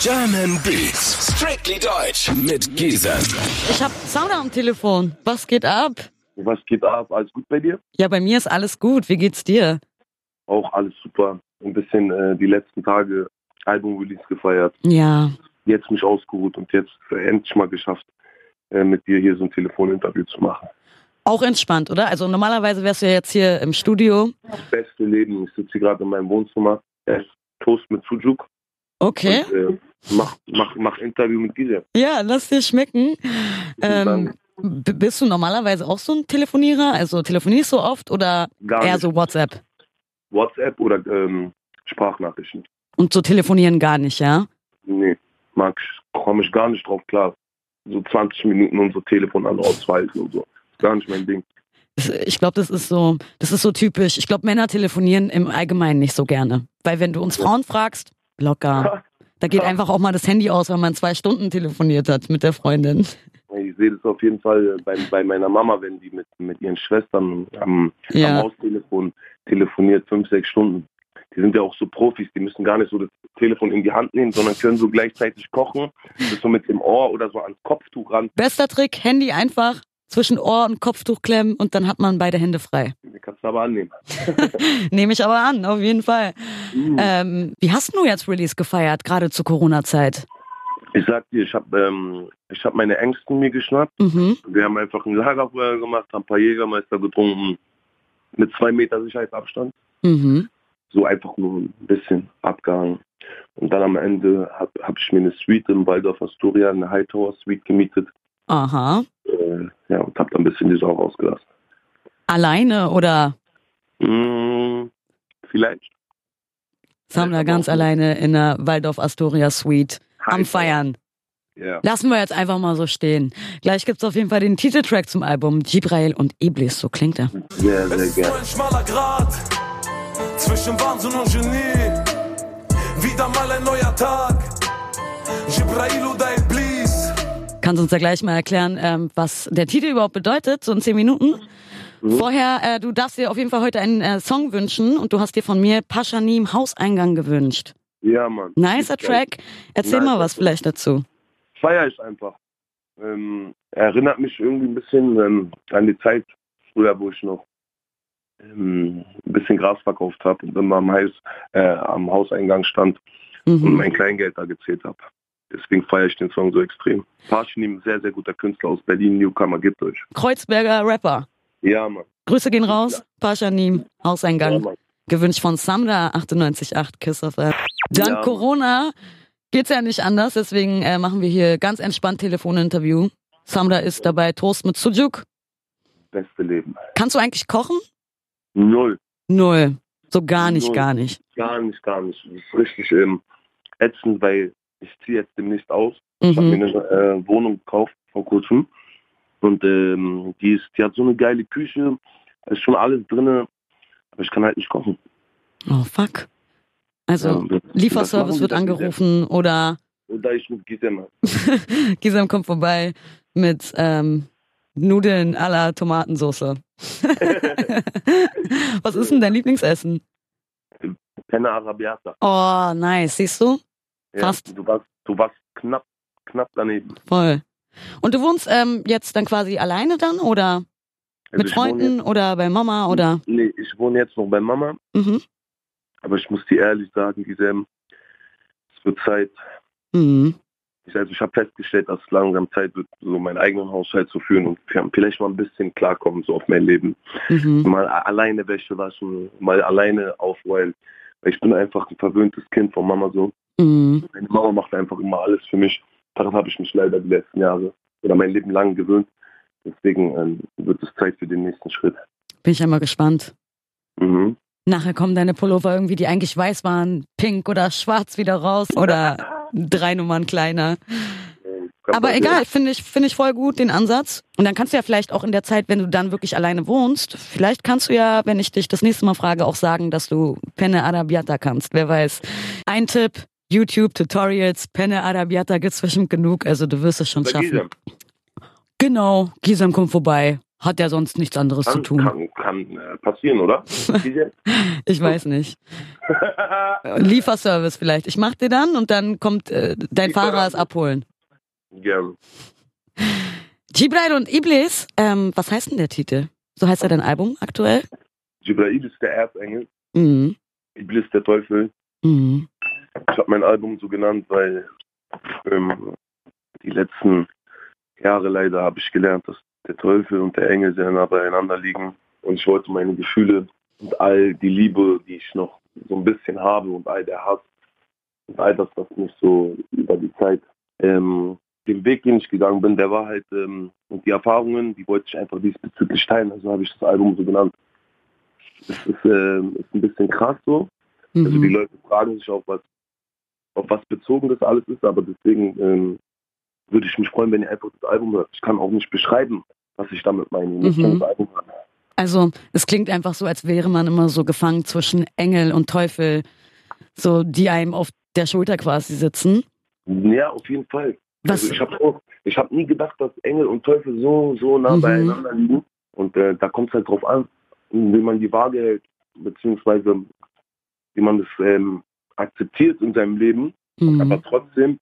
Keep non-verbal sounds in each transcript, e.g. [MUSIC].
German Beats, strictly deutsch mit Giesen. Ich hab Sauna am Telefon. Was geht ab? Was geht ab? Alles gut bei dir? Ja, bei mir ist alles gut. Wie geht's dir? Auch alles super. Ein bisschen äh, die letzten Tage Album-Release gefeiert. Ja. Jetzt mich ausgeruht und jetzt endlich mal geschafft, äh, mit dir hier so ein Telefoninterview zu machen. Auch entspannt, oder? Also normalerweise wärst du ja jetzt hier im Studio. Das beste Leben. Ich sitze hier gerade in meinem Wohnzimmer, esse Toast mit Sujuk Okay. und äh, mach, mach, mach Interview mit Gizem. Ja, lass dir schmecken. Ähm, bist du normalerweise auch so ein Telefonierer? Also telefonierst du oft oder gar eher nicht. so WhatsApp? WhatsApp oder ähm, Sprachnachrichten. Und so telefonieren gar nicht, ja? Nee, mag ich, komme ich gar nicht drauf klar. So 20 Minuten unser Telefon an ausweisen und so. Ist gar nicht mein Ding. Ich glaube, das ist so, das ist so typisch. Ich glaube, Männer telefonieren im Allgemeinen nicht so gerne. Weil wenn du uns Frauen fragst, locker. [LAUGHS] Da geht einfach auch mal das Handy aus, wenn man zwei Stunden telefoniert hat mit der Freundin. Ich sehe das auf jeden Fall bei, bei meiner Mama, wenn die mit, mit ihren Schwestern am, Ja. am Haustelefon telefoniert, fünf, sechs Stunden. Die sind ja auch so Profis, die müssen gar nicht so das Telefon in die Hand nehmen, sondern können so gleichzeitig kochen, das so mit dem Ohr oder so ans Kopftuch ran. Bester Trick, Handy einfach zwischen Ohr und Kopftuch klemmen und dann hat man beide Hände frei. Kannst du aber annehmen. [LAUGHS] Nehme ich aber an, auf jeden Fall. Mhm. Ähm, wie hast du jetzt Release gefeiert, gerade zur Corona-Zeit? Ich sag dir, ich habe ähm, ich hab meine Ängsten mir geschnappt. Mhm. Wir haben einfach ein Lagerfeuer gemacht, haben ein paar Jägermeister getrunken, mit zwei Meter Sicherheitsabstand. Mhm. so einfach nur ein bisschen abgehangen. Und dann am Ende habe hab ich mir eine Suite im Waldorf Astoria, eine Hightower Suite gemietet. Aha. Äh, ja, und habe dann ein bisschen die Sau rausgelassen. Alleine oder Mm, vielleicht. Sammler ganz alleine in der Waldorf Astoria Suite am Hightower. Feiern? Ja. Lassen wir jetzt einfach mal so stehen. Gleich gibt's auf jeden Fall den Titeltrack zum Album. Gibrail und Iblis, so klingt er. Sehr, sehr gerne. ein schmaler Grat zwischen Wahnsinn und Genie. Wieder mal ein neuer Tag. Jibrail oder Iblis. Kannst uns ja gleich mal erklären, ähm, was der Titel überhaupt bedeutet, so in zehn Minuten. Vorher, äh, du darfst dir auf jeden Fall heute einen äh, Song wünschen und du hast dir von mir Paschanim Hauseingang gewünscht. Ja, Mann. Nicer Track. Erzähl mal Nicer was vielleicht dazu. Feier ich einfach. Ähm, erinnert mich irgendwie ein bisschen ähm, an die Zeit früher, wo ich noch ähm, ein bisschen Gras verkauft habe und immer am, Heis, äh, am Hauseingang stand und Mhm. mein Kleingeld da gezählt habe. Deswegen feiere ich den Song so extrem. Parchinim, sehr, sehr guter Künstler aus Berlin, Newcomer, gibt euch. Kreuzberger Rapper. Ja, Mann. Grüße gehen raus. Paschanim Ja, Hauseingang. Mann. Gewünscht von Samra 98.8 Kiss of Dank Ja. Corona geht's ja nicht anders, deswegen äh, machen wir hier ganz entspannt Telefoninterview. Samra ist dabei Toast mit Sujuk. Beste Leben. Kannst du eigentlich kochen? Null. Null. So gar nicht, Null. gar nicht. Gar nicht, gar nicht. Das ist richtig ähm, ätzend, weil ich ziehe jetzt demnächst aus. Ich habe Mhm. mir eine äh, Wohnung gekauft vor kurzem. Und ähm, die, ist, die hat so eine geile Küche. Da ist schon alles drin. Aber ich kann halt nicht kochen. Oh, fuck. Also, Ja, Lieferservice wird angerufen oder nicht. Oder ich mit Gisema. [LAUGHS] Gisem kommt vorbei mit ähm, Nudeln à la Tomatensauce. [LAUGHS] Was ist denn dein Lieblingsessen? Penne Arabiata. Oh, nice. Siehst du? Ja, Fast. Du warst, du warst knapp, knapp daneben. Voll. Und du wohnst ähm, jetzt dann quasi alleine dann oder Also mit Freunden oder bei Mama oder? Jetzt, nee, ich wohne jetzt noch bei Mama. Mhm. Aber ich muss dir ehrlich sagen, Gisem, es wird Zeit. Mhm. Ich, also ich habe festgestellt, dass es langsam Zeit wird, so meinen eigenen Haushalt zu führen und vielleicht mal ein bisschen klarkommen so auf mein Leben. Mhm. Mal alleine Wäsche waschen, mal alleine aufräumen. Weil ich bin einfach ein verwöhntes Kind von Mama so. Mhm. Meine Mama macht einfach immer alles für mich. Daran habe ich mich leider die letzten Jahre oder mein Leben lang gewöhnt. Deswegen ähm, wird es Zeit für den nächsten Schritt. Bin ich ja mal gespannt. Mhm. Nachher kommen deine Pullover irgendwie, die eigentlich weiß waren, pink oder schwarz wieder raus oder drei Nummern kleiner. Aber passieren. egal, finde ich, finde ich voll gut den Ansatz. Und dann kannst du ja vielleicht auch in der Zeit, wenn du dann wirklich alleine wohnst, vielleicht kannst du ja, wenn ich dich das nächste Mal frage, auch sagen, dass du Penne Arabiata kannst. Wer weiß. Ein Tipp, YouTube Tutorials, Penne Arabiata gibt's bestimmt genug, also du wirst es schon Bei schaffen. Gisem. Genau, Gisam kommt vorbei. Hat ja sonst nichts anderes Kann, zu tun. kann, kann äh, passieren, oder? [LAUGHS] Ich weiß nicht. [LAUGHS] Lieferservice vielleicht. Ich mach dir dann und dann kommt äh, dein. Fahrer es abholen. Gerne. Gibrail und Iblis, ähm, was heißt denn der Titel? So heißt ja dein Album aktuell? Jibrail ist der Erzengel, Mhm. Iblis der Teufel. Mhm. Ich habe mein Album so genannt, weil ähm, die letzten Jahre leider habe ich gelernt, dass der Teufel und der Engel sehr nah beieinander liegen. Und ich wollte meine Gefühle und all die Liebe, die ich noch so ein bisschen habe und all der Hass und all das, was mich so über die Zeit, ähm, den Weg, den ich gegangen bin, der war halt, ähm, und die Erfahrungen, die wollte ich einfach diesbezüglich teilen. Also habe ich das Album so genannt. Es ist, ähm, ist ein bisschen krass so, also die Mhm. Leute fragen sich auch, was, auf was bezogen das alles ist, aber deswegen ähm, würde ich mich freuen, wenn ihr einfach das Album hört. Ich kann auch nicht beschreiben, was ich damit meine. Müsst Mhm. das. Also, es klingt einfach so, als wäre man immer so gefangen zwischen Engel und Teufel, so die einem auf der Schulter quasi sitzen. Ja, auf jeden Fall. Was, Also ich habe ich habe nie gedacht, dass Engel und Teufel so, so nah Mhm. beieinander liegen. Und äh, da kommt es halt drauf an, wie man die Waage hält, beziehungsweise wie man das ähm, akzeptiert in seinem Leben, Mhm. aber trotzdem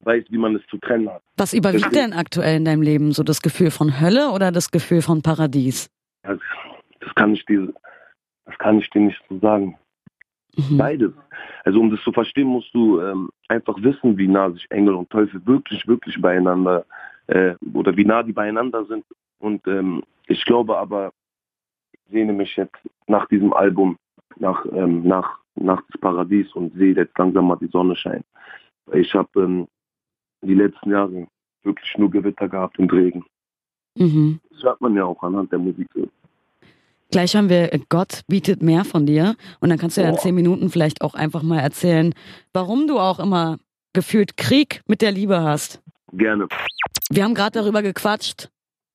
weiß, wie man es zu trennen hat. was überwiegt denn aktuell in deinem Leben? So das Gefühl von Hölle oder das Gefühl von Paradies? Das, das kann ich dir, das kann ich dir nicht so sagen. Mhm. Beides. Also um das zu verstehen, musst du ähm, einfach wissen, wie nah sich Engel und Teufel wirklich, wirklich beieinander äh, oder wie nah die beieinander sind. Und ähm, ich glaube aber, ich sehne mich jetzt nach diesem Album, nach, ähm, nach, nach das Paradies und sehe jetzt langsam mal die Sonne scheinen. Ich habe ähm, die letzten Jahre wirklich nur Gewitter gehabt und Regen. Mhm. Das hört man ja auch anhand der Musik. Gleich haben wir äh, Gott bietet mehr von dir und dann kannst du ja in zehn Minuten vielleicht auch einfach mal erzählen, warum du auch immer gefühlt Krieg mit der Liebe hast. Gerne. Wir haben gerade darüber gequatscht.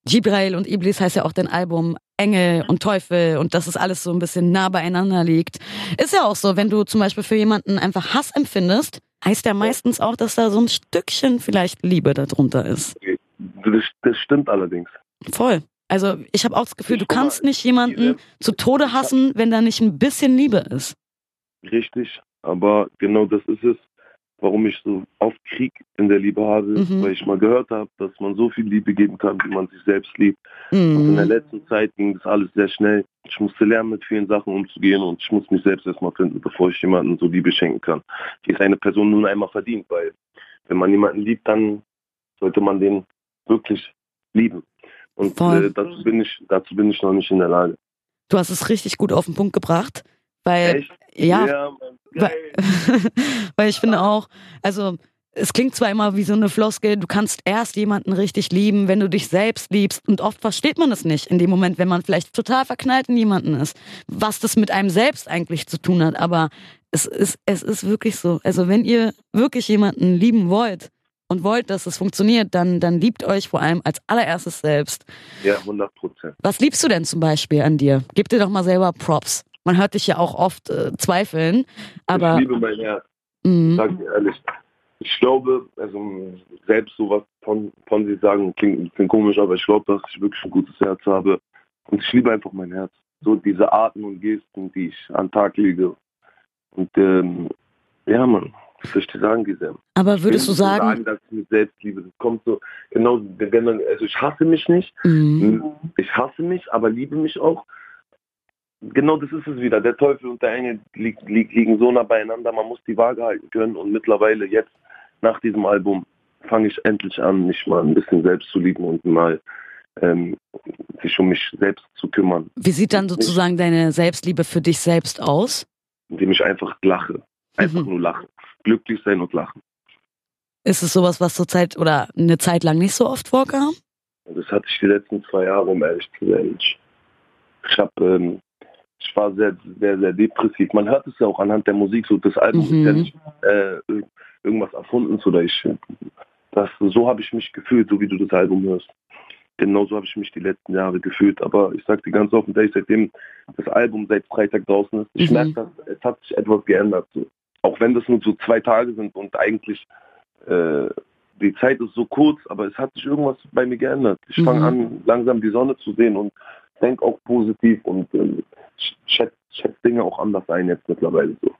Gibrail und Iblis heißt ja auch dein Album Engel und Teufel und dass es alles so ein bisschen nah beieinander liegt. Ist ja auch so, wenn du zum Beispiel für jemanden einfach Hass empfindest, heißt ja meistens auch, dass da so ein Stückchen vielleicht Liebe darunter ist. Das, das stimmt allerdings. Voll. Also ich habe auch das Gefühl, du Guck mal, kannst nicht jemanden zu Tode hassen, wenn da nicht ein bisschen Liebe ist. Richtig, aber genau das ist es, warum ich so oft Krieg in der Liebe habe, Mhm. weil ich mal gehört habe, dass man so viel Liebe geben kann, wie man sich selbst liebt. Und in der Mhm. letzten Zeit ging das alles sehr schnell. Ich musste lernen, mit vielen Sachen umzugehen und ich muss mich selbst erstmal finden, bevor ich jemandem so Liebe schenken kann. Die ist eine Person nun einmal verdient, weil wenn man jemanden liebt, dann sollte man den wirklich lieben. Und äh, dazu, bin ich, dazu bin ich noch nicht in der Lage. Du hast es richtig gut auf den Punkt gebracht, weil Echt? ja, Mann. Weil-. [LAUGHS] Weil ich finde auch, also es klingt zwar immer wie so eine Floskel, du kannst erst jemanden richtig lieben, wenn du dich selbst liebst. Und oft versteht man es nicht in dem Moment, wenn man vielleicht total verknallt in jemanden ist, was das mit einem selbst eigentlich zu tun hat. Aber es ist, es ist wirklich so. Also wenn ihr wirklich jemanden lieben wollt und wollt, dass es funktioniert, dann, dann liebt euch vor allem als allererstes selbst. Ja, 100 Prozent. Was liebst du denn zum Beispiel an dir? Gib dir doch mal selber Props. Man hört dich ja auch oft äh, zweifeln, aber ich liebe mein Herz. mh, sag dir ehrlich. Ich glaube, also selbst sowas von, von sie sagen, klingt ein bisschen komisch, aber ich glaube, dass ich wirklich ein gutes Herz habe. Und ich liebe einfach mein Herz. So diese Arten und Gesten, die ich an den Tag lege. Und ähm, ja, Mann, dir sagen, Giselle? aber würdest du nicht sagen, dass ich mich selbst liebe? Das kommt so, genau, also ich hasse mich nicht. mh, Ich hasse mich, aber liebe mich auch. Genau das ist es wieder. Der Teufel und der Engel li li liegen so nah beieinander. Man muss die Waage halten können. Und mittlerweile jetzt, nach diesem Album, fange ich endlich an, mich mal ein bisschen selbst zu lieben und mal ähm, sich um mich selbst zu kümmern. wie sieht dann sozusagen deine Selbstliebe für dich selbst aus? Indem ich einfach lache. Einfach Mhm. nur lachen. Glücklich sein und lachen. Ist es sowas, was zurzeit oder eine Zeit lang nicht so oft vorkam? Das hatte ich die letzten zwei Jahre, um ehrlich zu sein. Ich, ich habe ähm, ich war sehr, sehr, sehr depressiv. Man hört es ja auch anhand der Musik, so das Album Mhm. ist ja nicht äh, ir- irgendwas erfunden oder ich das so habe ich mich gefühlt, so wie du das Album hörst. Genauso habe ich mich die letzten Jahre gefühlt, aber ich sag dir ganz offen, seitdem das Album seit Freitag draußen ist, ich Mhm. merke, dass es hat sich etwas geändert. So. Auch wenn das nur so zwei Tage sind und eigentlich äh, die Zeit ist so kurz, aber es hat sich irgendwas bei mir geändert. Ich fange Mhm. an, langsam die Sonne zu sehen und denke auch positiv und ähm, schätze schätz Dinge auch anders ein jetzt mittlerweile so.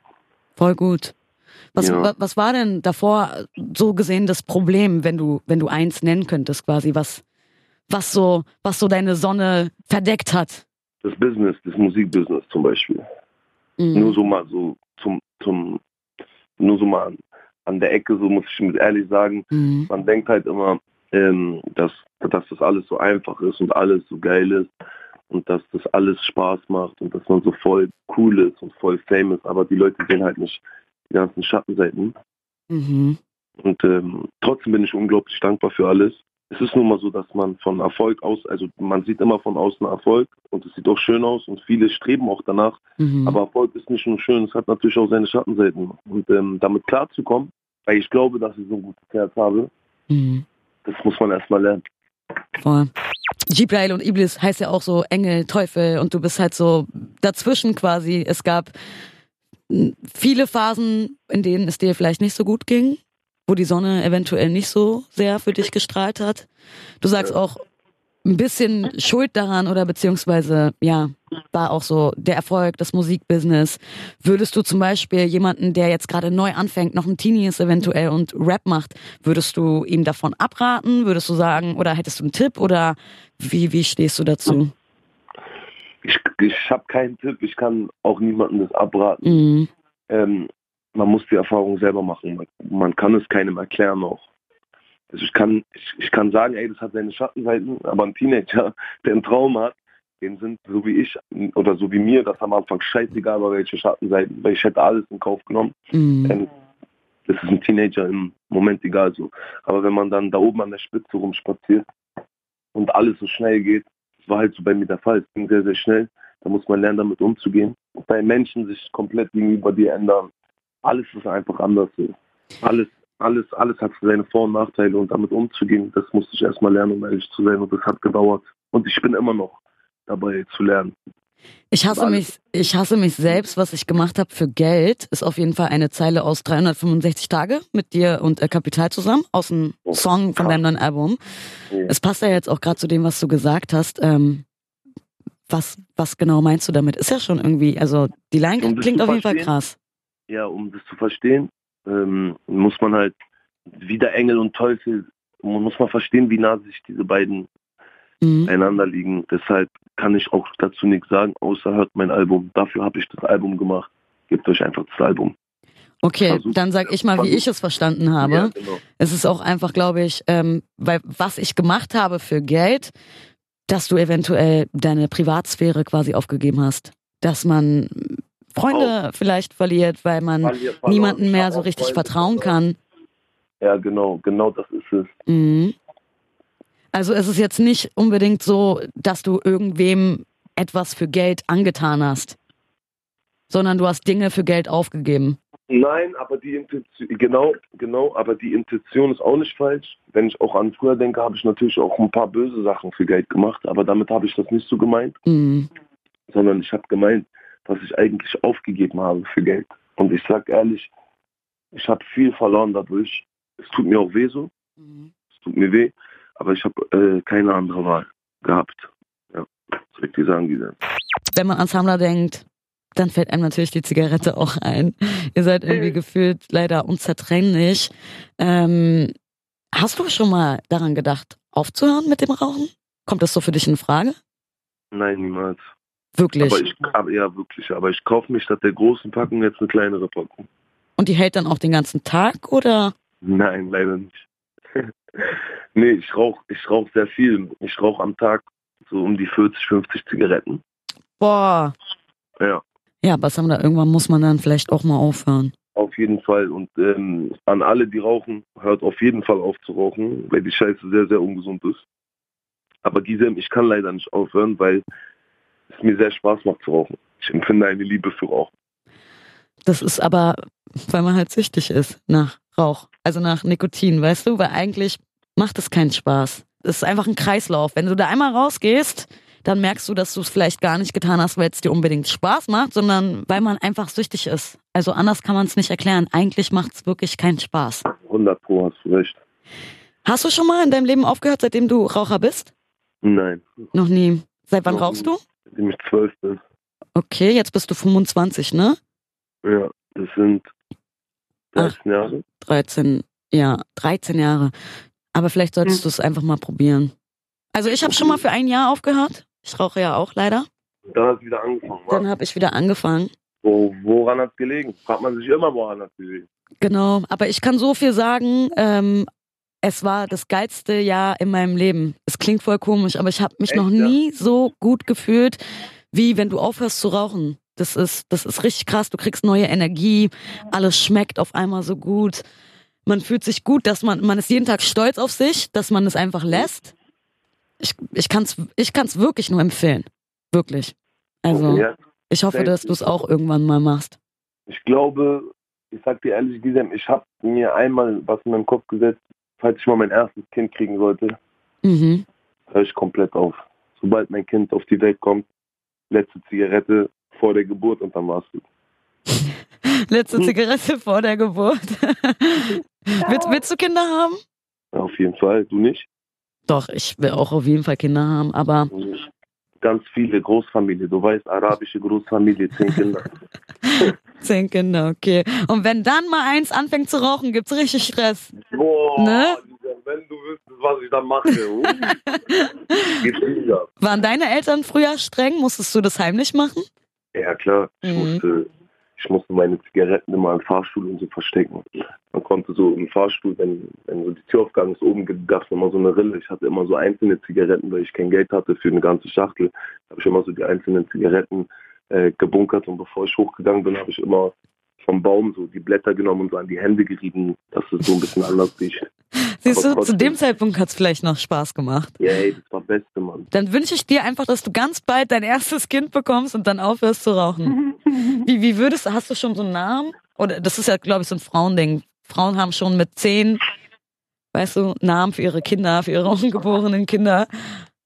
Voll gut. Was, Ja. wa- was war denn davor so gesehen das Problem, wenn du, wenn du eins nennen könntest, quasi, was, was so, was so deine Sonne verdeckt hat? Das Business, das Musikbusiness zum Beispiel. Mhm. Nur so mal so zum, zum, nur so mal an, an der Ecke, so muss ich mit ehrlich sagen, Mhm. man denkt halt immer, ähm, dass, dass das alles so einfach ist und alles so geil ist und dass das alles Spaß macht und dass man so voll cool ist und voll famous, aber die Leute sehen halt nicht die ganzen Schattenseiten. Mhm. Und ähm, trotzdem bin ich unglaublich dankbar für alles. Es ist nun mal so, dass man von Erfolg aus, also man sieht immer von außen Erfolg und es sieht auch schön aus und viele streben auch danach, Mhm. aber Erfolg ist nicht nur schön, es hat natürlich auch seine Schattenseiten. Und ähm, damit klarzukommen, weil ich glaube, dass ich so ein gutes Herz habe, Mhm. das muss man erstmal lernen. Voll. Jibrail und Iblis heißt ja auch so Engel, Teufel und du bist halt so dazwischen quasi. Es gab mm, viele Phasen, in denen es dir vielleicht nicht so gut ging, wo die Sonne eventuell nicht so sehr für dich gestrahlt hat. Du sagst auch ein bisschen Schuld daran oder beziehungsweise, ja, war auch so der Erfolg, das Musikbusiness. Würdest du zum Beispiel jemanden, der jetzt gerade neu anfängt, noch ein Teenie ist eventuell und Rap macht, würdest du ihm davon abraten? Würdest du sagen, oder hättest du einen Tipp oder wie, wie stehst du dazu? Ich, ich habe keinen Tipp, ich kann auch niemandem das abraten. Mhm. Ähm, man muss die Erfahrung selber machen. Man, man kann es keinem erklären auch. Also ich kann, ich, ich kann sagen, ey, das hat seine Schattenseiten, aber ein Teenager, [LAUGHS] der einen Traum hat, den sind so wie ich oder so wie mir, das am Anfang scheißegal war, welche Schattenseiten, weil ich hätte alles in Kauf genommen. Mhm. Ähm, das ist ein Teenager im Moment egal so. Aber wenn man dann da oben an der Spitze rumspaziert und alles so schnell geht, das war halt so bei mir der Fall, es ging sehr, sehr schnell, da muss man lernen, damit umzugehen. Bei Menschen sich komplett gegenüber dir ändern. Alles ist einfach anders. So. Alles, alles, alles hat seine Vor- und Nachteile und damit umzugehen, das musste ich erstmal lernen, um ehrlich zu sein und das hat gedauert. Und ich bin immer noch dabei zu lernen. Ich hasse mich, ich hasse mich selbst, was ich gemacht habe für Geld, ist auf jeden Fall eine Zeile aus 365 Tage mit dir und äh, Kapital zusammen, aus einem Oh, Song von krass. deinem neuen Album. Ja. Es passt ja jetzt auch gerade zu dem, was du gesagt hast. Ähm, was, was genau meinst du damit? Ist ja schon irgendwie, also die Line klingt auf jeden Fall krass. Ja, um das zu verstehen, ähm, muss man halt wieder Engel und Teufel, muss man verstehen, wie nah sich diese beiden Mhm. einander liegen. Deshalb kann ich auch dazu nichts sagen, außer hört mein Album. Dafür habe ich das Album gemacht. Gebt euch einfach das Album. Okay, Versuch- dann sag ich mal, wie ich es verstanden habe. Ja, genau. Es ist auch einfach, glaube ich, ähm, weil was ich gemacht habe für Geld, dass du eventuell deine Privatsphäre quasi aufgegeben hast. Dass man Freunde vielleicht verliert, weil man Verlier- verloren. niemanden mehr so auch richtig Freunde vertrauen kann. Ja, genau, genau das ist es. Mhm. Also es ist jetzt nicht unbedingt so, dass du irgendwem etwas für Geld angetan hast, sondern du hast Dinge für Geld aufgegeben. Nein, aber die Intention, genau, genau, aber die Intention ist auch nicht falsch. Wenn ich auch an früher denke, habe ich natürlich auch ein paar böse Sachen für Geld gemacht, aber damit habe ich das nicht so gemeint, Mhm. sondern ich habe gemeint, was ich eigentlich aufgegeben habe für Geld. Und ich sag ehrlich, ich habe viel verloren dadurch. Es tut mir auch weh so, es tut mir weh, aber ich habe äh, keine andere Wahl gehabt. Ja, ich dir sagen, denn? Wenn man an Samler denkt, dann fällt einem natürlich die Zigarette auch ein. Ihr seid irgendwie gefühlt leider unzertrennlich. Ähm, hast du schon mal daran gedacht, aufzuhören mit dem Rauchen? Kommt das so für dich in Frage? Nein, niemals. Wirklich. Aber ich, aber, ja, wirklich. Aber ich kaufe mir statt der großen Packung jetzt eine kleinere Packung. Und die hält dann auch den ganzen Tag oder? Nein, leider nicht. [LAUGHS] nee, ich rauche ich rauch sehr viel. Ich rauche am Tag so um die 40, 50 Zigaretten. Boah. Ja, Ja, aber Samler, irgendwann muss man dann vielleicht auch mal aufhören. auf jeden Fall. Und ähm, an alle, die rauchen, hört auf jeden Fall auf zu rauchen, weil die Scheiße sehr, sehr ungesund ist. Aber Gisem, ich kann leider nicht aufhören, weil es mir sehr Spaß macht zu rauchen. Ich empfinde eine Liebe für Rauchen. Das ist aber, weil man halt süchtig ist nach Rauch, also nach Nikotin, weißt du? Weil eigentlich macht es keinen Spaß. Es ist einfach ein Kreislauf. Wenn du da einmal rausgehst, dann merkst du, dass du es vielleicht gar nicht getan hast, weil es dir unbedingt Spaß macht, sondern weil man einfach süchtig ist. Also anders kann man es nicht erklären. Eigentlich macht es wirklich keinen Spaß. 100 Pro hast du recht. Hast du schon mal in deinem Leben aufgehört, seitdem du Raucher bist? Nein. Noch nie. Seit wann Noch rauchst nie. du? Seitdem ich zwölf bin. Okay, jetzt bist du 25, ne? Ja, das sind 13 Jahre. 13, ja, 13 Jahre. Aber vielleicht solltest du es einfach mal probieren. Also ich habe schon mal für ein Jahr aufgehört. Ich rauche ja auch leider. Dann hat es wieder angefangen. Dann wa? habe ich wieder angefangen. Wo, woran hat es gelegen? Fragt man sich immer, woran hat es gelegen. Genau, aber ich kann so viel sagen. Ähm, es war das geilste Jahr in meinem Leben. Es klingt voll komisch, aber ich habe mich Echt, noch ja? nie so gut gefühlt, wie wenn du aufhörst zu rauchen. Das ist, das ist richtig krass. Du kriegst neue Energie. Alles schmeckt auf einmal so gut. Man fühlt sich gut, dass man, man ist jeden Tag stolz auf sich, dass man es einfach lässt. Ich, ich kann es ich kann's wirklich nur empfehlen. Wirklich. Also, Ja, ich hoffe, dass du es auch irgendwann mal machst. ich glaube, ich sag dir ehrlich, Gisem, ich habe mir einmal was in meinen Kopf gesetzt, falls ich mal mein erstes Kind kriegen sollte, Mhm. höre ich komplett auf. Sobald mein Kind auf die Welt kommt, letzte Zigarette vor der Geburt und dann war's gut. [LAUGHS] Letzte Zigarette vor der Geburt. [LAUGHS] willst, willst du Kinder haben? Ja, auf jeden Fall. Du nicht? Doch, ich will auch auf jeden Fall Kinder haben, aber. Ganz viele Großfamilie. Du weißt, arabische Großfamilie, zehn Kinder. [LAUGHS] zehn Kinder, okay. Und wenn dann mal eins anfängt zu rauchen, gibt's richtig Stress. Boah, Ne? Wenn du wüsstest, was ich dann mache. [LAUGHS] Waren deine Eltern früher streng? Musstest du das heimlich machen? Ja klar, ich, Mhm. musste, ich musste meine Zigaretten immer im Fahrstuhl und so verstecken. Man konnte so im Fahrstuhl, wenn, wenn so die Tür aufgegangen ist, oben gab es immer so eine Rille. Ich hatte immer so einzelne Zigaretten, weil ich kein Geld hatte für eine ganze Schachtel. habe ich immer so die einzelnen Zigaretten äh, gebunkert und bevor ich hochgegangen bin, habe ich immer vom Baum so die Blätter genommen und so an die Hände gerieben, dass es so ein bisschen anders riecht. [LAUGHS] Siehst du, zu dem Zeitpunkt hat's vielleicht noch Spaß gemacht. Ja, ey, das war das Beste, Mann. Dann wünsche ich dir einfach, dass du ganz bald dein erstes Kind bekommst und dann aufhörst zu rauchen. [LAUGHS] Wie, wie würdest du, hast du schon so einen Namen? Oder das ist ja, glaube ich, so ein Frauending. Frauen haben schon mit zehn, weißt du, Namen für ihre Kinder, für ihre [LAUGHS] ungeborenen Kinder.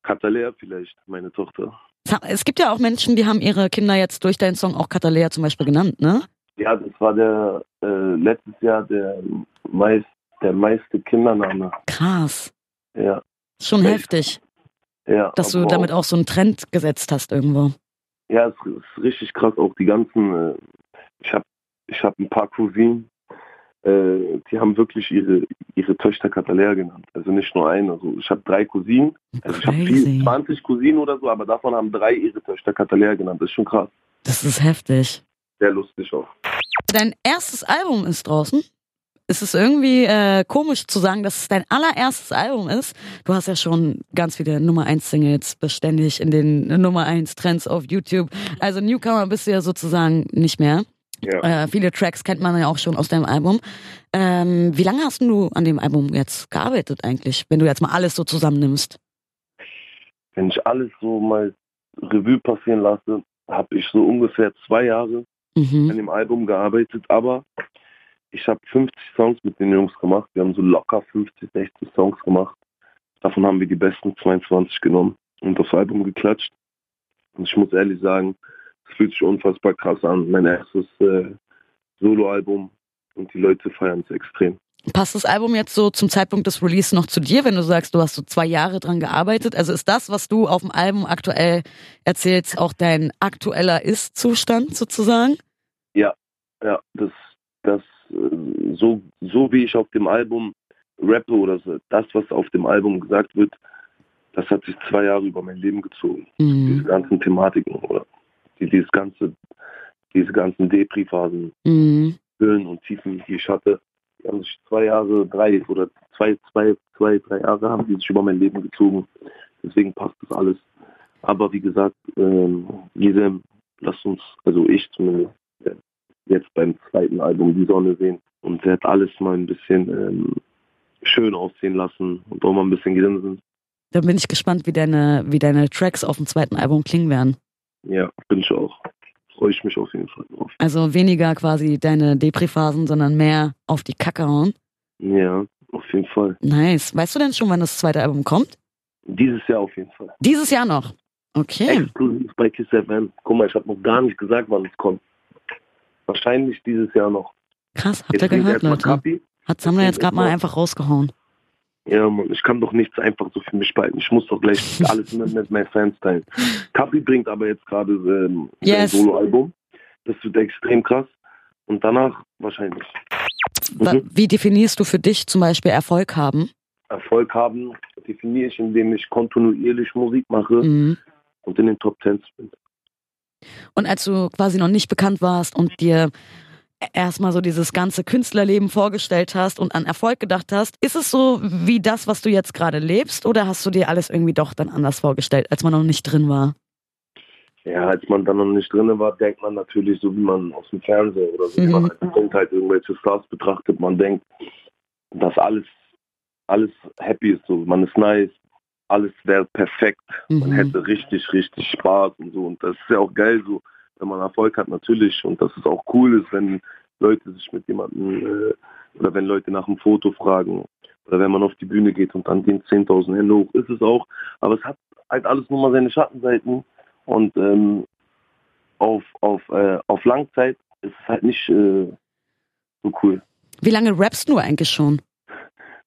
Katalea vielleicht, meine Tochter. Es gibt ja auch Menschen, die haben ihre Kinder jetzt durch deinen Song auch Katalea zum Beispiel genannt, ne? Ja, das war der äh, letztes Jahr der meist der meiste Kindername. Krass. Ja, Schon Echt? heftig, ja. dass du damit auch so einen Trend gesetzt hast irgendwo. Ja, es ist richtig krass. Auch die ganzen. Äh, ich habe ich hab ein paar Cousinen, äh, die haben wirklich ihre ihre Töchter Katalea genannt. Also nicht nur eine. Also ich habe drei Cousinen. Also ich habe Crazy. 20 Cousinen oder so, aber davon haben drei ihre Töchter Katalea genannt. Das ist schon krass. Das ist heftig. Sehr lustig auch. Dein erstes Album ist draußen. Es ist irgendwie äh, komisch zu sagen, dass es dein allererstes Album ist. Du hast ja schon ganz viele Nummer 1 Singles beständig in den Nummer 1 Trends auf YouTube. Also Newcomer bist du ja sozusagen nicht mehr. Ja. Äh, viele Tracks kennt man ja auch schon aus deinem Album. Ähm, wie lange hast du an dem Album jetzt gearbeitet eigentlich, wenn du jetzt mal alles so zusammennimmst? Wenn ich alles so mal Revue passieren lasse, habe ich so ungefähr zwei Jahre an Mhm. dem Album gearbeitet, aber ich habe 50 Songs mit den Jungs gemacht. Wir haben so locker 50, 60 Songs gemacht. Davon haben wir die besten 22 genommen und aufs Album geklatscht. Und ich muss ehrlich sagen, es fühlt sich unfassbar krass an. Mein erstes äh, Soloalbum und die Leute feiern es extrem. Passt das Album jetzt so zum Zeitpunkt des Release noch zu dir, wenn du sagst, du hast so zwei Jahre dran gearbeitet? Also ist das, was du auf dem Album aktuell erzählst, auch dein aktueller Ist-Zustand sozusagen? Ja, das, das äh, so, so wie ich auf dem Album rappe oder so, das, was auf dem Album gesagt wird, das hat sich zwei Jahre über mein Leben gezogen. Diese Mhm. ganzen Thematiken oder die, dieses ganze, diese ganzen Depri-Phasen, Mhm. Höhen und Tiefen, die ich hatte, die haben sich zwei Jahre, drei oder zwei, zwei, zwei, drei Jahre haben die sich über mein Leben gezogen. Deswegen passt das alles. Aber wie gesagt, ähm, jedem, lasst uns, also ich zumindest, äh, jetzt beim zweiten Album die Sonne sehen und wird alles mal ein bisschen ähm, schön aussehen lassen und auch mal ein bisschen grinsen. Da bin ich gespannt, wie deine, wie deine Tracks auf dem zweiten Album klingen werden. Ja, bin ich auch. Freue ich mich auf jeden Fall drauf. Also weniger quasi deine Depri-Phasen, sondern mehr auf die Kacke hauen. Ja, auf jeden Fall. Nice. Weißt du denn schon, wann das zweite Album kommt? Dieses Jahr auf jeden Fall. Dieses Jahr noch. Okay. Exklusiv bei Kiss FM. Guck mal, ich habe noch gar nicht gesagt, wann es kommt. Wahrscheinlich dieses Jahr noch. Krass, habt ihr gehört, Leute? Kapi. Hat Sammler jetzt gerade mal einfach rausgehauen. Ja, Mann, ich kann doch nichts einfach so für mich behalten. Ich muss doch gleich [LAUGHS] alles mit, mit meinen Fans teilen. Kapi bringt aber jetzt gerade ähm, Yes. sein Soloalbum. Das wird extrem krass. Und danach wahrscheinlich Wa- Mhm. Wie definierst du für dich zum Beispiel Erfolg haben? Erfolg haben, definiere ich, indem ich kontinuierlich Musik mache Mhm. und in den Top Tens bin. Und als du quasi noch nicht bekannt warst und dir erstmal so dieses ganze Künstlerleben vorgestellt hast und an Erfolg gedacht hast, ist es so wie das, was du jetzt gerade lebst oder hast du dir alles irgendwie doch dann anders vorgestellt, als man noch nicht drin war? Ja, als man dann noch nicht drin war, denkt man natürlich so, wie man aus dem Fernsehen oder so, wie Mhm. man als Kind halt irgendwelche Stars betrachtet. Man denkt, dass alles, alles happy ist, so, man ist nice, alles wäre perfekt, man Mhm. hätte richtig, richtig Spaß und so. Und das ist ja auch geil, so, wenn man Erfolg hat natürlich. Und dass es auch cool ist, wenn Leute sich mit jemandem äh, oder wenn Leute nach einem Foto fragen oder wenn man auf die Bühne geht und dann gehen 10.000 Hände hoch, ist es auch. Aber es hat halt alles nur mal seine Schattenseiten. Und ähm, auf, auf, äh, auf Langzeit ist es halt nicht äh, so cool. Wie lange rappst du eigentlich schon?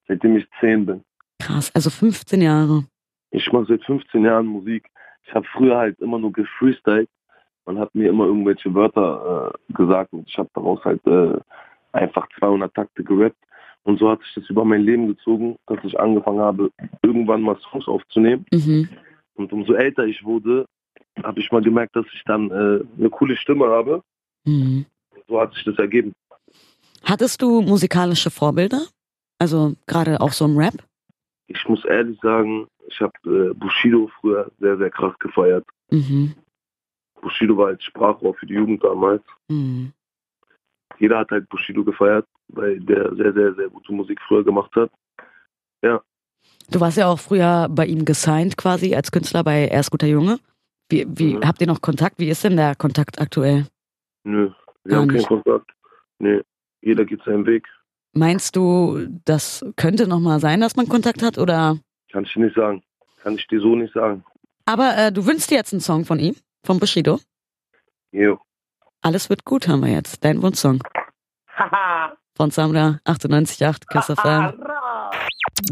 Seitdem ich 10 bin. Krass, also 15 Jahre. Ich mache seit 15 Jahren Musik. Ich habe früher halt immer nur gefreestylt. Man hat mir immer irgendwelche Wörter äh, gesagt und ich habe daraus halt äh, einfach 200 Takte gerappt. Und so hat sich das über mein Leben gezogen, dass ich angefangen habe, irgendwann mal Songs aufzunehmen. Mhm. Und umso älter ich wurde, habe ich mal gemerkt, dass ich dann äh, eine coole Stimme habe. Mhm. So hat sich das ergeben. Hattest du musikalische Vorbilder? Also gerade auch so im Rap? Ich muss ehrlich sagen, ich habe äh, Bushido früher sehr, sehr krass gefeiert. Mhm. Bushido war als Sprachrohr für die Jugend damals. Mhm. Jeder hat halt Bushido gefeiert, weil der sehr, sehr, sehr gute Musik früher gemacht hat. Du warst ja auch früher bei ihm gesigned quasi als Künstler bei Er ist guter Junge. Wie, wie Mhm. habt ihr noch Kontakt? Wie ist denn der Kontakt aktuell? Nö, wir Gar haben keinen nicht. Kontakt. Nee, jeder geht seinen Weg. Meinst du, das könnte noch mal sein, dass man Kontakt hat oder? Kann ich dir nicht sagen. Kann ich dir so nicht sagen. Aber äh, du wünschst dir jetzt einen Song von ihm, von Bushido. Jo. Alles wird gut, haben wir jetzt. Dein Wunschsong. Von Samra 98.8 Kiss FM.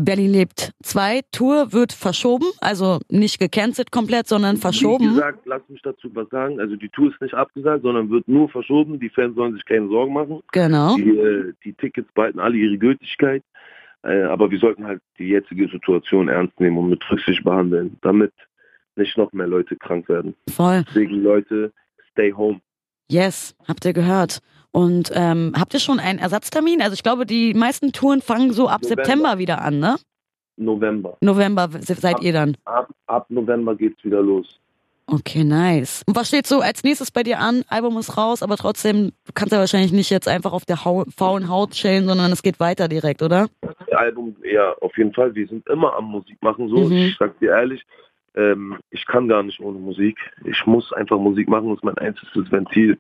Berlin lebt 2. Tour wird verschoben, also nicht gecancelt komplett, sondern Wie verschoben. gesagt, lass mich dazu was sagen. Also die Tour ist nicht abgesagt, sondern wird nur verschoben. Die Fans sollen sich keine Sorgen machen. Genau. Die, äh, die Tickets behalten alle ihre Gültigkeit. Äh, aber wir sollten halt die jetzige Situation ernst nehmen und mit Rücksicht behandeln, damit nicht noch mehr Leute krank werden. Voll. Deswegen Leute, stay home. Yes, habt ihr gehört. Und ähm, habt ihr schon einen Ersatztermin? Also ich glaube, die meisten Touren fangen so ab November. September wieder an, ne? November. November se- seid ihr dann. Ab, ab November geht's wieder los. Okay, nice. Und was steht so als nächstes bei dir an? Album ist raus, aber trotzdem, du kannst ja wahrscheinlich nicht jetzt einfach auf der Hau faulen Haut chillen, sondern es geht weiter direkt, oder? Album, ja, auf jeden Fall. Wir sind immer am Musik machen. So, Mhm. ich sag dir ehrlich, ähm, ich kann gar nicht ohne Musik. Ich muss einfach Musik machen. Das ist mein einziges Ventil,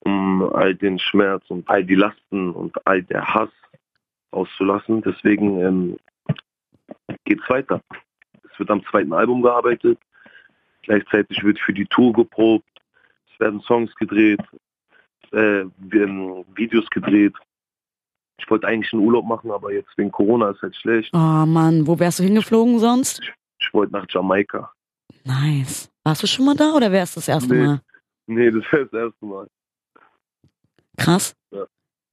um all den Schmerz und all die Lasten und all der Hass auszulassen. Deswegen ähm, geht's weiter. Es wird am zweiten Album gearbeitet. Gleichzeitig wird für die Tour geprobt. Es werden Songs gedreht, äh, werden Videos gedreht. Ich wollte eigentlich einen Urlaub machen, aber jetzt wegen Corona ist halt schlecht. Oh Mann, wo wärst du hingeflogen sonst? Ich wollte nach Jamaika. Nice. Warst du schon mal da oder wärst das erste Nee. Mal? Nee, das wäre das erste Mal. Krass. Ja.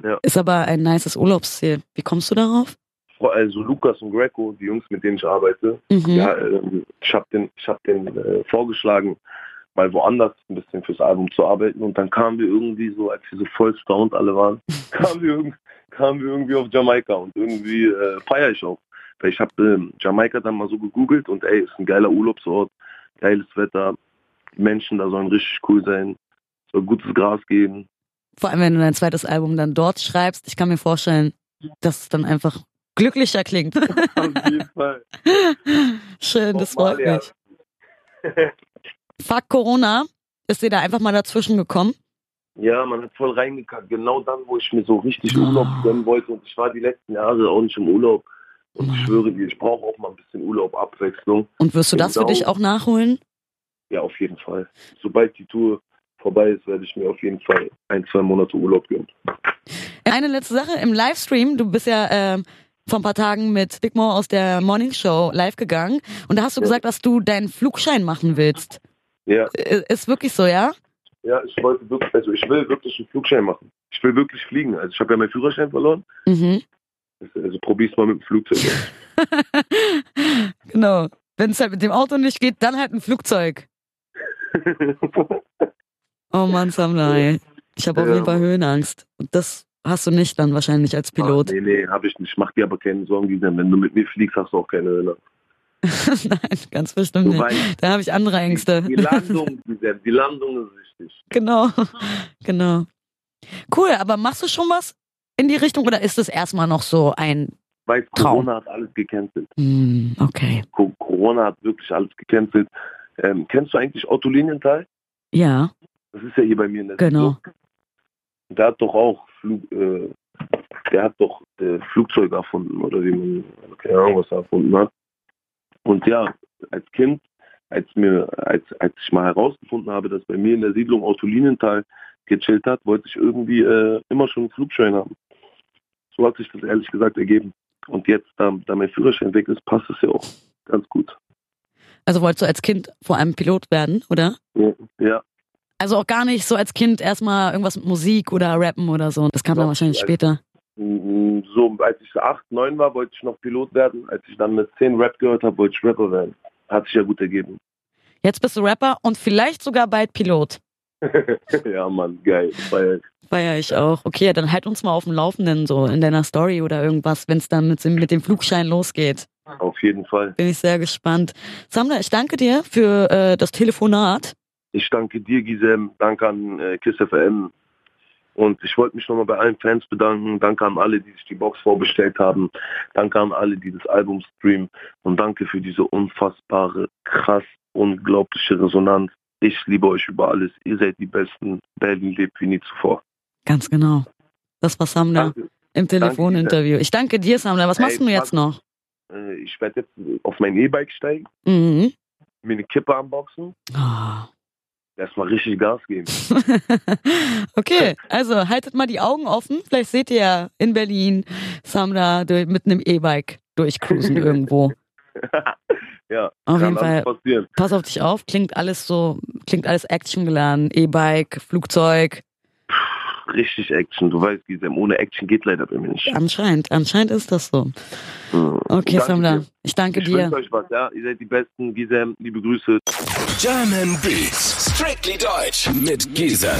Ja. Ist aber ein nices Urlaubsziel. Wie kommst du darauf? Also Lukas und Greco, die Jungs, mit denen ich arbeite, Mhm. ja, ähm, ich habe den, ich hab den äh, vorgeschlagen, mal woanders ein bisschen fürs Album zu arbeiten. Und dann kamen wir irgendwie so, als wir so voll stoned alle waren, [LAUGHS] kamen wir, kamen wir irgendwie auf Jamaika. Und irgendwie äh, feiere ich auch. Weil ich habe ähm, Jamaika dann mal so gegoogelt und ey, ist ein geiler Urlaubsort, geiles Wetter, die Menschen da sollen richtig cool sein, soll gutes Gras geben. Vor allem, wenn du dein zweites Album dann dort schreibst. Ich kann mir vorstellen, dass es dann einfach glücklicher klingt. [LAUGHS] Auf jeden Fall. [LAUGHS] Schön, das freut mich. Fuck Corona. Ist dir da einfach mal dazwischen gekommen? Ja, man hat voll reingekackt. Genau dann, wo ich mir so richtig. Urlaub gönnen wollte. Und ich war die letzten Jahre auch nicht im Urlaub. Und ich schwöre dir, ich brauche auch mal ein bisschen Urlaub, Abwechslung. Und wirst du das für dich auch nachholen? Ja, auf jeden Fall. Sobald die Tour vorbei ist, werde ich mir auf jeden Fall ein, zwei Monate Urlaub gönnen. Eine letzte Sache im Livestream. Du bist ja ähm, vor ein paar Tagen mit Big Mo aus der Morning Show live gegangen und da hast du gesagt, dass du deinen Flugschein machen willst. Ja, I- Ist wirklich so, ja? ja, ich wollte wirklich, also ich will wirklich einen Flugschein machen. Ich will wirklich fliegen. Also ich habe ja meinen Führerschein verloren. Mhm. Also probier's mal mit dem Flugzeug. [LAUGHS] genau. Wenn es halt mit dem Auto nicht geht, dann halt ein Flugzeug. [LAUGHS] Oh Mann, Samlai. Ich habe auf jeden Fall Höhenangst. Und das hast du nicht dann wahrscheinlich als Pilot. Ah, nee, nee, habe ich nicht. Mach dir aber keine Sorgen. Wenn du mit mir fliegst, hast du auch keine Höhe. [LAUGHS] Nein, ganz bestimmt nicht. Da habe ich andere Ängste. die Landung, Gisem, die Landung ist wichtig. Genau, genau. Cool, aber machst du schon was in die Richtung oder ist es erstmal noch so ein, Weißt, Traum. Corona hat alles gecancelt. hm, okay, Co- Corona hat wirklich alles gecancelt. Ähm, kennst du eigentlich Otto Lilienthal? ja, Das ist ja hier bei mir in der Genau. Siedlung. Der hat doch auch Flug, äh, der hat doch äh, Flugzeuge erfunden oder wie man, keine Ahnung, was er erfunden hat. Und ja, als Kind, als mir, als, als ich mal herausgefunden habe, dass bei mir in der Siedlung Otto Lilienthal gechillt hat, wollte ich irgendwie äh, immer schon einen Flugschein haben. So hat sich das ehrlich gesagt ergeben. Und jetzt, da, da mein Führerschein weg ist, passt es ja auch ganz gut. also wolltest du als Kind vor allem Pilot werden, oder? Ja, ja. Also auch gar nicht so als Kind erstmal irgendwas mit Musik oder Rappen oder so. Das kam dann Doch, wahrscheinlich als- später. Mm, So, als ich acht, neun war, wollte ich noch Pilot werden. Als ich dann mit zehn Rap gehört habe, wollte ich Rapper werden. Hat sich ja gut ergeben. Jetzt bist du Rapper und vielleicht sogar bald Pilot. [LAUGHS] ja, Mann, geil. Weil, Feier ich auch. Okay, dann halt uns mal auf dem Laufenden, so in deiner Story oder irgendwas, wenn es dann mit, mit dem Flugschein losgeht. auf jeden Fall. Bin ich sehr gespannt. Samra, ich danke dir für äh, das Telefonat. Ich danke dir, Gisem. Danke an äh, KISS FM. Und ich wollte mich nochmal bei allen Fans bedanken. Danke an alle, die sich die Box vorbestellt haben. Danke an alle, die das Album streamen. Und danke für diese unfassbare, krass, unglaubliche Resonanz. Ich liebe euch über alles. Ihr seid die Besten. Berlin lebt wie nie zuvor. Ganz genau. Das war Samra Danke. im Telefoninterview. Ich danke dir, Samra. Was Ey, machst du jetzt noch? Äh, ich werde jetzt auf mein E-Bike steigen, Mhm. mir eine Kippe anboxen, Oh. erstmal richtig Gas geben. [LAUGHS] okay, also haltet mal die Augen offen. Vielleicht seht ihr ja in Berlin Samra mit einem E-Bike durchcruisen [LAUGHS] irgendwo. [LAUGHS] ja, Auf kann jeden Fall. passieren. Pass auf dich auf, klingt alles so, klingt alles actiongeladen. E-Bike, Flugzeug. Richtig Action. Du weißt, Gisem, ohne Action geht leider bei mir nicht. Anscheinend, anscheinend ist das so. Mhm. Okay, dir. ich danke Ich dir. wünsche euch was, ja. Ihr seid die Besten. Gisem, liebe Grüße. German Beats. Strictly Deutsch mit Gisem.